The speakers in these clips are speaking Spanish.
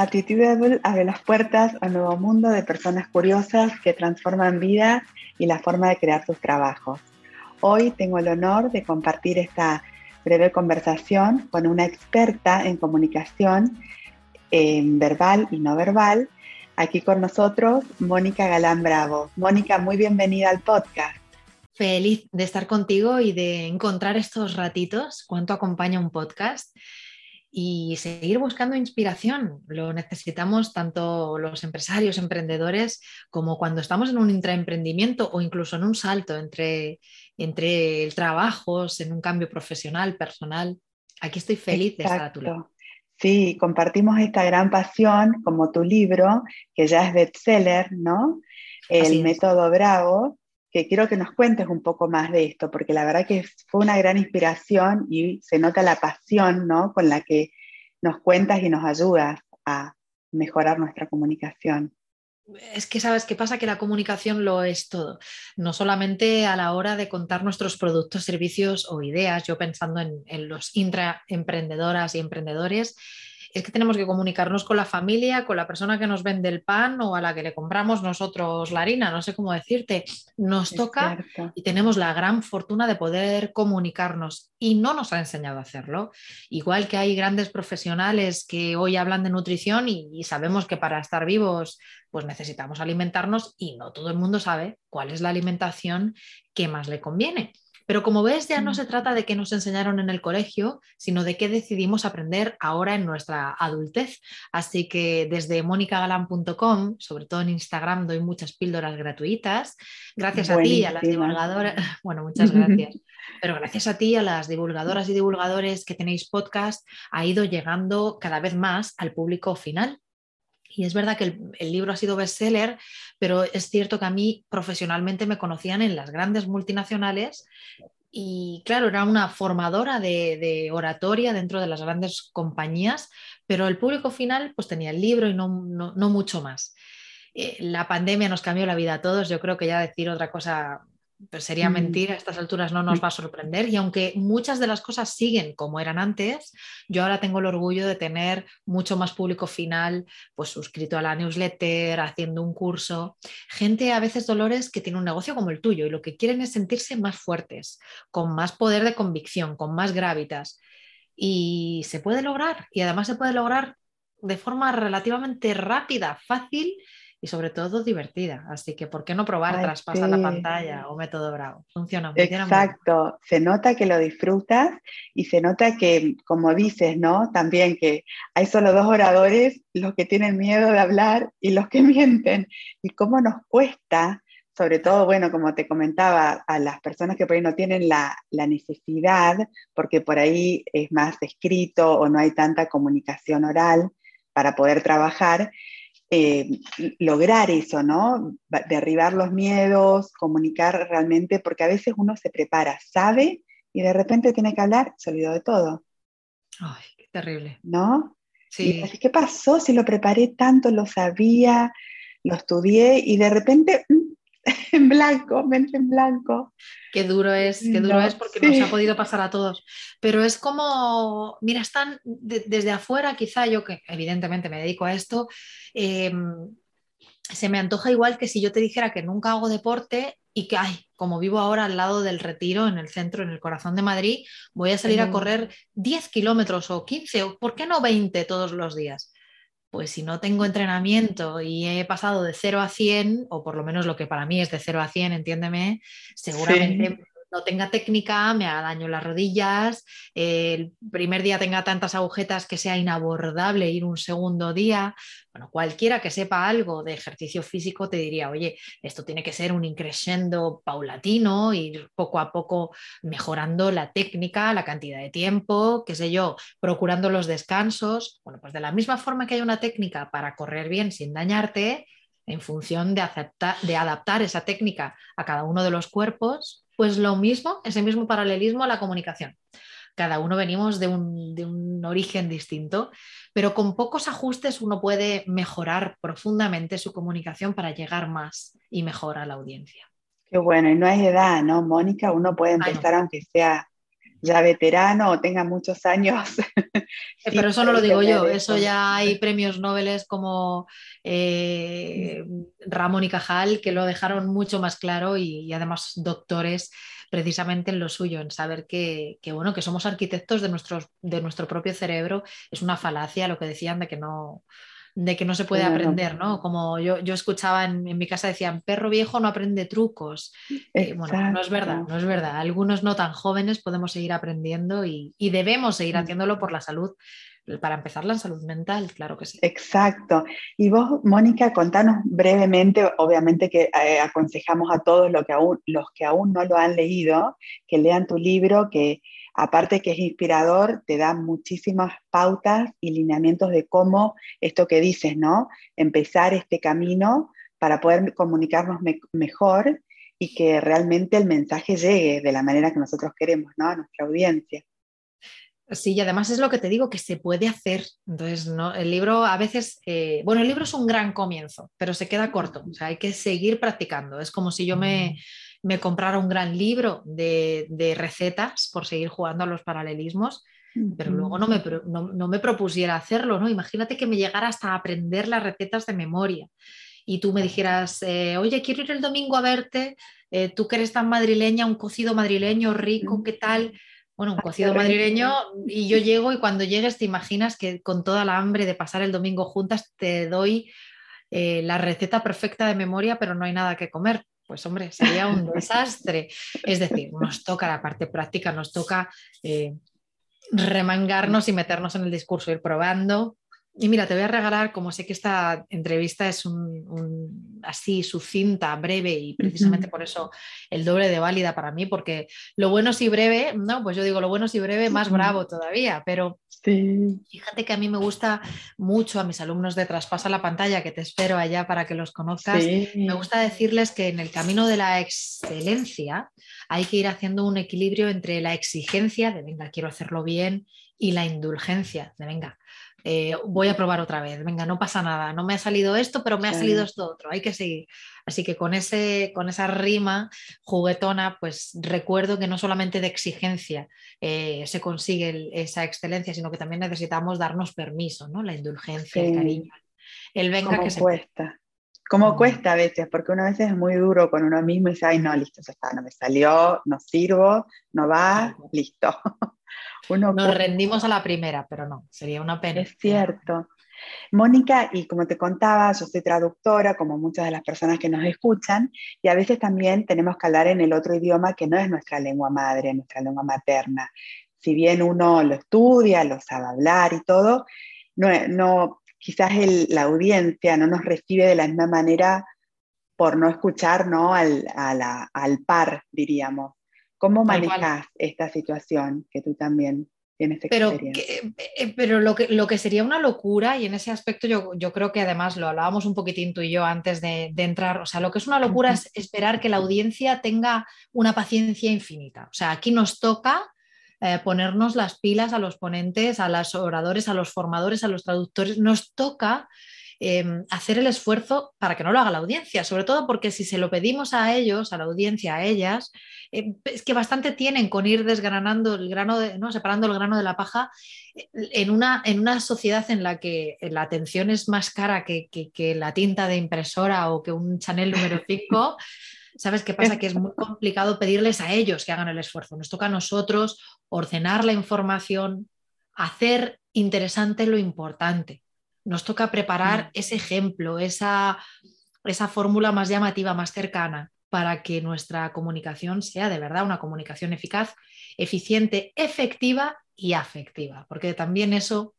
Attitudable abre las puertas a un nuevo mundo de personas curiosas que transforman vida y la forma de crear sus trabajos. Hoy tengo el honor de compartir esta breve conversación con una experta en comunicación en verbal y no verbal. Aquí con nosotros, Mónica Galán Bravo. Mónica, muy bienvenida al podcast. Feliz de estar contigo y de encontrar estos ratitos, cuánto acompaña un podcast y seguir buscando inspiración. Lo necesitamos tanto los empresarios, emprendedores, como cuando estamos en un intraemprendimiento o incluso en un salto entre, entre el trabajo, en un cambio profesional, personal. Aquí estoy feliz de estar a tu lado. Sí, compartimos esta gran pasión, como tu libro, que ya es bestseller, ¿no? El método Bravo, que quiero que nos cuentes un poco más de esto, porque la verdad que fue una gran inspiración y se nota la pasión ¿no? con la que nos cuentas y nos ayudas a mejorar nuestra comunicación. Es que sabes qué pasa, que la comunicación lo es todo, no solamente a la hora de contar nuestros productos, servicios o ideas, yo pensando en, en los intraemprendedoras y emprendedores, es que tenemos que comunicarnos con la familia, con la persona que nos vende el pan o a la que le compramos nosotros la harina, no sé cómo decirte. Nos toca y tenemos la gran fortuna de poder comunicarnos y no nos ha enseñado a hacerlo. Igual que hay grandes profesionales que hoy hablan de nutrición y, y sabemos que para estar vivos pues necesitamos alimentarnos y no todo el mundo sabe cuál es la alimentación que más le conviene. Pero como ves, ya no se trata de qué nos enseñaron en el colegio, sino de qué decidimos aprender ahora en nuestra adultez. Así que desde monicagalan.com, sobre todo en Instagram, doy muchas píldoras gratuitas. Gracias a ti y a las divulgadoras, bueno, muchas gracias. Pero gracias a ti, a las divulgadoras y divulgadores que tenéis podcast, ha ido llegando cada vez más al público final. Y es verdad que el, libro ha sido bestseller, pero es cierto que a mí profesionalmente me conocían en las grandes multinacionales y claro, era una formadora de, oratoria dentro de las grandes compañías, pero el público final pues tenía el libro y no, no mucho más. Eh, la pandemia nos cambió la vida a todos, yo creo que ya decir otra cosa pues sería mm. mentir, a estas alturas no nos va a sorprender. Y aunque muchas de las cosas siguen como eran antes, yo ahora tengo el orgullo de tener mucho más público final, pues suscrito a la newsletter, haciendo un curso. Gente a veces, Dolores, que tiene un negocio como el tuyo y lo que quieren es sentirse más fuertes, con más poder de convicción, con más gravitas. Y se puede lograr, y además se puede lograr de forma relativamente rápida, fácil y sobre todo divertida. Así que, ¿por qué no probar traspasar la pantalla o método Bravo? Funciona, funciona Exacto, se nota que lo disfrutas y se nota que, como dices, ¿no? También que hay solo dos oradores, los que tienen miedo de hablar y los que mienten. Y cómo nos cuesta, sobre todo, bueno, como te comentaba, a las personas que por ahí no tienen la, la necesidad, porque por ahí es más escrito o no hay tanta comunicación oral para poder trabajar, eh, lograr eso, ¿no? Derribar los miedos, comunicar realmente, porque a veces uno se prepara, sabe y de repente tiene que hablar, se olvidó de todo. Ay, qué terrible. ¿No? Sí. así, ¿qué pasó? Si lo preparé tanto, lo sabía, lo estudié y de repente mm, en blanco, mente en blanco. Qué duro es, qué duro es porque nos ha podido pasar a todos. Pero es como, mira, están desde afuera, quizá yo que evidentemente me dedico a esto, em, se me antoja igual que si yo te dijera que nunca hago deporte y que, ay, como vivo ahora al lado del retiro, en el centro, en el corazón de Madrid, voy a salir a correr 10 kilómetros o 15 o, ¿por qué no 20 todos los días? Pues si no tengo entrenamiento y he pasado de 0 a 100, o por lo menos lo que para mí es de 0 a 100, entiéndeme, seguramente no tenga técnica, me haga daño las rodillas, el primer día tenga tantas agujetas que sea inabordable ir un segundo día. Bueno, cualquiera que sepa algo de ejercicio físico te diría, oye, esto tiene que ser un increscendo paulatino, ir poco a poco mejorando la técnica, la cantidad de tiempo, qué sé yo, procurando los descansos. Bueno, pues de la misma forma que hay una técnica para correr bien sin dañarte, en función de, aceptar, de adaptar esa técnica a cada uno de los cuerpos, pues lo mismo, ese mismo paralelismo a la comunicación. Cada uno venimos de un, origen distinto, pero con pocos ajustes uno puede mejorar profundamente su comunicación para llegar más y mejor a la audiencia. Qué bueno, y no hay edad, ¿no, Mónica? Uno puede empezar aunque sea ya veterano o tenga muchos años. Eh, pero eso no lo digo yo, eso ya hay premios Nobel como eh, Ramón y Cajal que lo dejaron mucho más claro y, además doctores precisamente en lo suyo, en saber que, bueno, que somos arquitectos de, nuestros, de nuestro propio cerebro. Es una falacia lo que decían de que no, de que no se puede aprender, ¿no? Como yo, yo escuchaba en, mi casa decían, perro viejo no aprende trucos. Eh, bueno, no es verdad, no es verdad. Algunos no tan jóvenes podemos seguir aprendiendo y, debemos seguir haciéndolo por la salud. Para empezar, la salud mental, claro que sí. Exacto. Y vos, Mónica, contanos brevemente, obviamente que eh, aconsejamos a todos que aún, los que aún no lo han leído, que lean tu libro, que aparte que es inspirador, te da muchísimas pautas y lineamientos de cómo esto que dices, ¿no? Empezar este camino para poder comunicarnos mejor y que realmente el mensaje llegue de la manera que nosotros queremos, ¿no? A nuestra audiencia. Sí, y además es lo que te digo, que se puede hacer. Entonces, ¿no? el libro a veces, eh, bueno, el libro es un gran comienzo, pero se queda corto. O sea, hay que seguir practicando. Es como si yo me, mm me comprara un gran libro de, recetas por seguir jugando a los paralelismos, pero luego no me, no, me, propusiera hacerlo, ¿no? Imagínate que me llegara hasta aprender las recetas de memoria y tú me dijeras, eh, oye, quiero ir el domingo a verte, eh, tú que eres tan madrileña, un cocido madrileño rico, ¿qué tal? Bueno, un cocido madrileño y yo llego y cuando llegues te imaginas que con toda la hambre de pasar el domingo juntas te doy eh, la receta perfecta de memoria, pero no hay nada que comer pues hombre, sería un desastre. Es decir, nos toca la parte práctica, nos toca eh, remangarnos y meternos en el discurso, ir probando, y mira, te voy a regalar, como sé que esta entrevista es un, así sucinta, breve y precisamente por eso el doble de válida para mí, porque lo bueno si breve, no, pues yo digo lo bueno si breve, más bravo todavía, pero fíjate que a mí me gusta mucho a mis alumnos de Traspasa la pantalla, que te espero allá para que los conozcas, me gusta decirles que en el camino de la excelencia hay que ir haciendo un equilibrio entre la exigencia de, venga, quiero hacerlo bien, y la indulgencia de, venga, eh, voy a probar otra vez, venga, no pasa nada, no me ha salido esto, pero me ha salido esto otro, hay que seguir. Así que con, ese, con esa rima juguetona, pues recuerdo que no solamente de exigencia eh, se consigue esa excelencia, sino que también necesitamos darnos permiso, ¿no? La indulgencia, el cariño, el venga que se cuesta. Como cuesta a veces, porque una vez es muy duro con uno mismo y dice, ay, no, listo, ya está, no me salió, no sirvo, no va, listo. Nos rendimos a la primera, pero no, sería una pena. Es cierto. Mónica, y como te contaba, yo soy traductora, como muchas de las personas que nos escuchan, y a veces también tenemos que hablar en el otro idioma que no es nuestra lengua madre, nuestra lengua materna. Si bien uno lo estudia, lo sabe hablar y todo, no, quizás la audiencia no nos recibe de la misma manera por no escuchar ¿no? Al, al par, diríamos. ¿Cómo manejas esta situación que tú también tienes pero experiencia? Eh, pero lo que, lo que sería una locura, y en ese aspecto yo, yo creo que además lo hablábamos un poquitín tú y yo antes de, entrar, o sea, lo que es una locura es esperar que la audiencia tenga una paciencia infinita. O sea, aquí nos toca eh, ponernos las pilas a los ponentes, a los oradores, a los formadores, a los traductores, nos toca Em, hacer el esfuerzo para que no lo haga la audiencia, sobre todo porque si se lo pedimos a ellos, a la audiencia, a ellas, em, es que bastante tienen con ir desgranando el grano, de, ¿no? separando el grano de la paja eh, en una, en una sociedad en la que la atención es más cara que, que la tinta de impresora o que un Chanel número 5. ¿Sabes qué pasa? Que es muy complicado pedirles a ellos que hagan el esfuerzo. Nos toca a nosotros ordenar la información, hacer interesante lo importante. Nos toca preparar mm. ese ejemplo, esa, esa fórmula más llamativa, más cercana, para que nuestra comunicación sea de verdad una comunicación eficaz, eficiente, efectiva y afectiva, porque también eso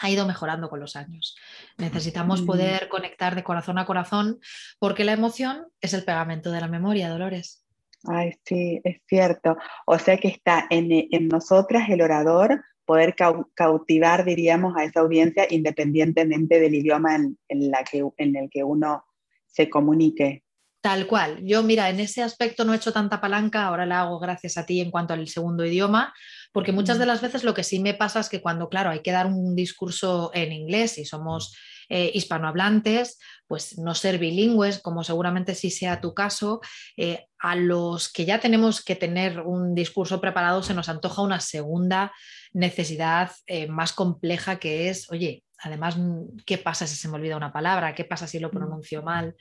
ha ido mejorando con los años. Necesitamos mm. poder conectar de corazón a corazón porque la emoción es el pegamento de la memoria, Dolores. Ay, sí, es cierto. O sea que está en, en nosotras el orador poder cautivar, diríamos, a esa audiencia independientemente del idioma en, la que, en el que uno se comunique. Tal cual. Yo, mira, en ese aspecto no he hecho tanta palanca, ahora la hago gracias a ti en cuanto al segundo idioma, porque muchas de las veces lo que sí me pasa es que cuando, claro, hay que dar un discurso en inglés y somos eh, hispanohablantes, pues no ser bilingües, como seguramente sí sea tu caso, eh, a los que ya tenemos que tener un discurso preparado se nos antoja una segunda necesidad eh, más compleja que es, oye, además, ¿qué pasa si se me olvida una palabra? ¿Qué pasa si lo pronuncio mal?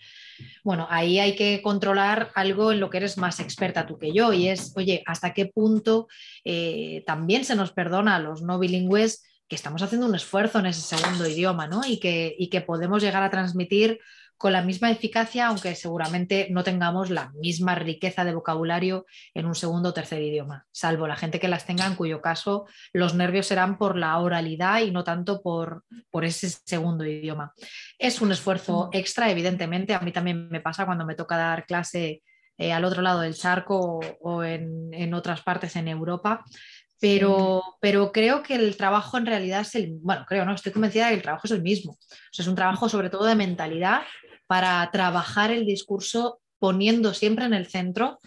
Bueno, ahí hay que controlar algo en lo que eres más experta tú que yo y es, oye, ¿hasta qué punto también se nos perdona a los no bilingües? que estamos haciendo un esfuerzo en ese segundo idioma ¿no? y, que, y que podemos llegar a transmitir con la misma eficacia, aunque seguramente no tengamos la misma riqueza de vocabulario en un segundo o tercer idioma, salvo la gente que las tenga, en cuyo caso los nervios serán por la oralidad y no tanto por, por ese segundo idioma. Es un esfuerzo mm. extra, evidentemente, a mí también me pasa cuando me toca dar clase eh, al otro lado del charco o, en, en, otras partes en Europa, pero, pero creo que el trabajo en realidad es el, bueno, creo, no, estoy convencida de que el trabajo es el mismo. O sea, es un trabajo sobre todo de mentalidad para trabajar el discurso poniendo siempre en el centro,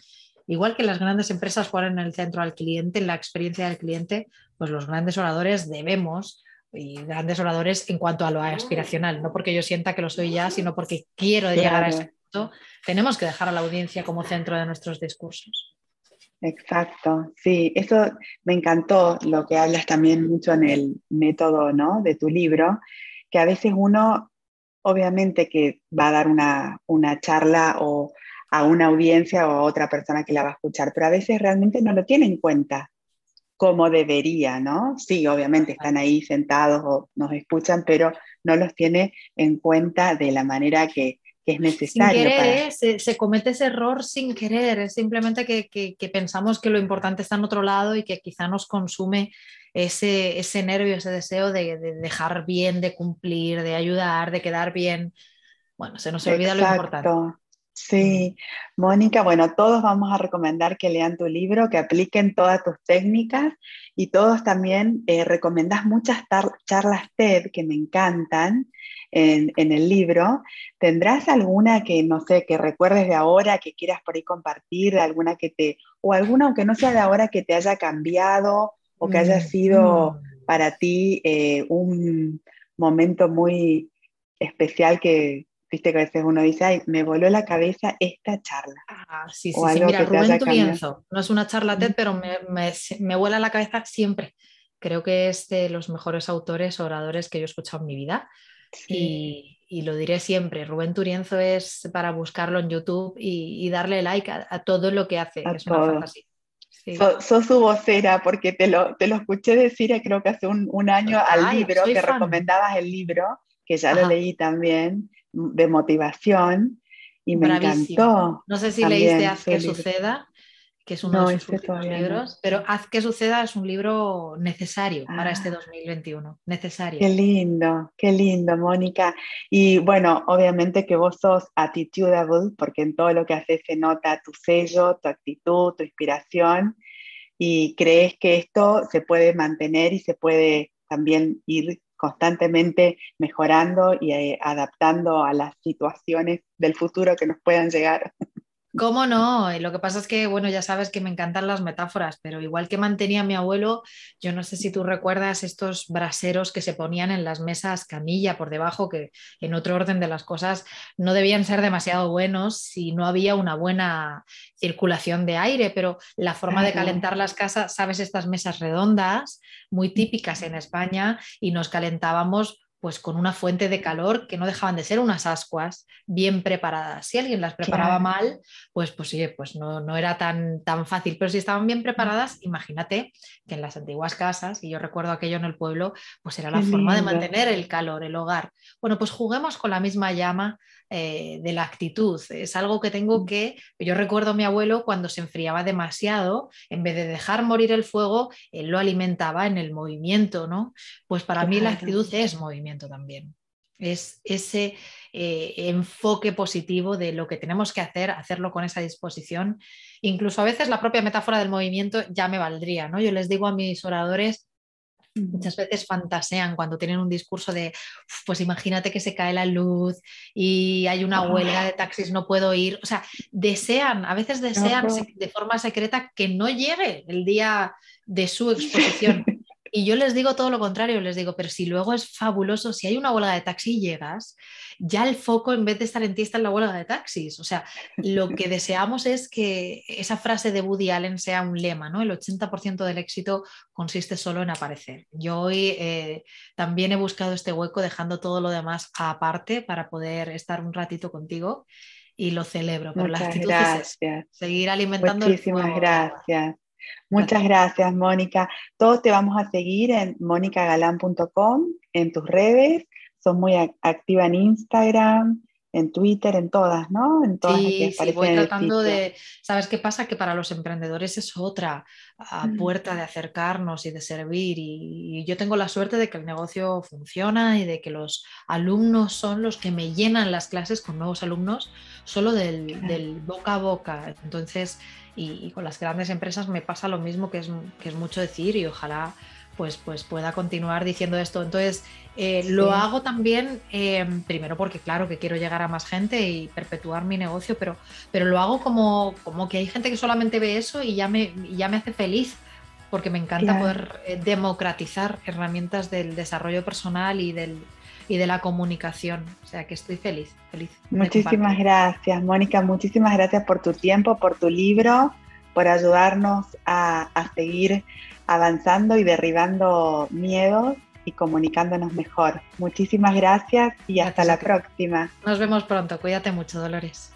igual que las grandes empresas ponen en el centro al cliente, en la experiencia del cliente, pues los grandes oradores debemos y grandes oradores en cuanto a lo aspiracional, no porque yo sienta que lo soy ya, sino porque quiero llegar a ese punto, tenemos que dejar a la audiencia como centro de nuestros discursos. Exacto, sí, eso me encantó lo que hablas también mucho en el método ¿no? de tu libro, que a veces uno obviamente que va a dar una, una charla o a una audiencia o a otra persona que la va a escuchar, pero a veces realmente no lo tiene en cuenta como debería, ¿no? Sí, obviamente están ahí sentados o nos escuchan, pero no los tiene en cuenta de la manera que, es necesario. Sin querer, ¿eh? se, comete ese error sin querer, es simplemente que, pensamos que lo importante está en otro lado y que quizá nos consume ese, ese nervio, ese deseo de, dejar bien, de cumplir, de ayudar, de quedar bien. Bueno, se nos olvida lo importante. Sí, mm. Mónica, bueno, todos vamos a recomendar que lean tu libro, que apliquen todas tus técnicas y todos también eh, recomendás muchas charlas TED que me encantan en, el libro. ¿Tendrás alguna que, no sé, que recuerdes de ahora, que quieras por ahí compartir, alguna que te, o alguna aunque no sea de ahora que te haya cambiado o que haya mm, sido mm. para ti eh, un momento muy especial que, viste que a veces uno dice, ay, me voló la cabeza esta charla. Ah, sí, sí, sí. Mira, Rubén Turienzo, no es una charla TED, pero me, me, me, vuela la cabeza siempre. Creo que es de los mejores autores, oradores que yo he escuchado en mi vida. Y, lo diré siempre, Rubén Turienzo es para buscarlo en YouTube y, darle like a, todo lo que hace. es una fantasía. Sos su vocera porque te lo, te lo escuché decir eh, creo que hace un, un año al libro, que recomendabas el libro, que ya lo leí también, de motivación, y me encantó. No sé si leíste Haz que suceda, que es uno de sus últimos libros, pero Haz que suceda es un libro necesario para este 2021, ah. necesario. Qué lindo, qué lindo, Mónica. Y bueno, obviamente que vos sos attitudeable, porque en todo lo que haces se nota tu sello, tu actitud, tu inspiración, y crees que esto se puede mantener y se puede también ir constantemente mejorando y eh, adaptando a las situaciones del futuro que nos puedan llegar. ¿Cómo no? Lo que pasa es que, bueno, ya sabes que me encantan las metáforas, pero igual que mantenía mi abuelo, yo no sé si tú recuerdas estos braseros que se ponían en las mesas camilla por debajo, que en otro orden de las cosas no debían ser demasiado buenos si no había una buena circulación de aire, pero la forma de calentar las casas, sabes, estas mesas redondas, muy típicas en España, y nos calentábamos pues con una fuente de calor que no dejaban de ser unas ascuas bien preparadas. Si alguien las preparaba mal, pues, pues sí, pues no, no, era tan, tan fácil, pero si estaban bien preparadas, imagínate que en las antiguas casas, y yo recuerdo aquello en el pueblo, pues era la forma de mantener el calor, el hogar. Bueno, pues juguemos con la misma llama eh, de la actitud. Es algo que tengo mm. que, yo recuerdo a mi abuelo cuando se enfriaba demasiado, en vez de dejar morir el fuego, él lo alimentaba en el movimiento, ¿no? Pues para mí la actitud es movimiento también. Es ese eh, enfoque positivo de lo que tenemos que hacer, hacerlo con esa disposición. Incluso a veces la propia metáfora del movimiento ya me valdría, ¿no? Yo les digo a mis oradores muchas veces fantasean cuando tienen un discurso de, pues imagínate que se cae la luz y hay una huelga de taxis, no puedo ir. O sea, desean, a veces desean de forma secreta que no llegue el día de su exposición. Y yo les digo todo lo contrario, les digo, pero si luego es fabuloso, si hay una huelga de taxi y llegas, ya el foco en vez de estar en ti está en la huelga de taxis. O sea, lo que deseamos es que esa frase de Woody Allen sea un lema, ¿no? El 80% del éxito consiste solo en aparecer. Yo hoy eh, también he buscado este hueco dejando todo lo demás aparte para poder estar un ratito contigo y lo celebro. Pero Muchas gracias. seguir alimentando. Muchísimas gracias. Muchas gracias, Mónica. Todos te vamos a seguir en monicagalan.com, en tus redes. Son muy activa en Instagram, en Twitter, en todas, ¿no? En todas sí, sí, voy tratando de, ¿sabes qué pasa? Que para los emprendedores es otra mm. puerta de acercarnos y de servir y, yo tengo la suerte de que el negocio funciona y de que los alumnos son los que me llenan las clases con nuevos alumnos solo del, del boca a boca. Entonces, y, con las grandes empresas me pasa lo mismo, que es, que es mucho decir y ojalá pues, pues pueda continuar diciendo esto. Entonces, eh, lo hago también, eh, primero porque claro que quiero llegar a más gente y perpetuar mi negocio, pero, pero lo hago como, como que hay gente que solamente ve eso y ya me, ya me hace feliz, porque me encanta poder eh, democratizar herramientas del desarrollo personal y del, y de la comunicación. O sea que estoy feliz, feliz. Muchísimas gracias, Mónica. Muchísimas gracias por tu tiempo, por tu libro, por ayudarnos a, seguir avanzando y derribando miedos y comunicándonos mejor. Muchísimas gracias y hasta la próxima. Nos vemos pronto. Cuídate mucho, Dolores.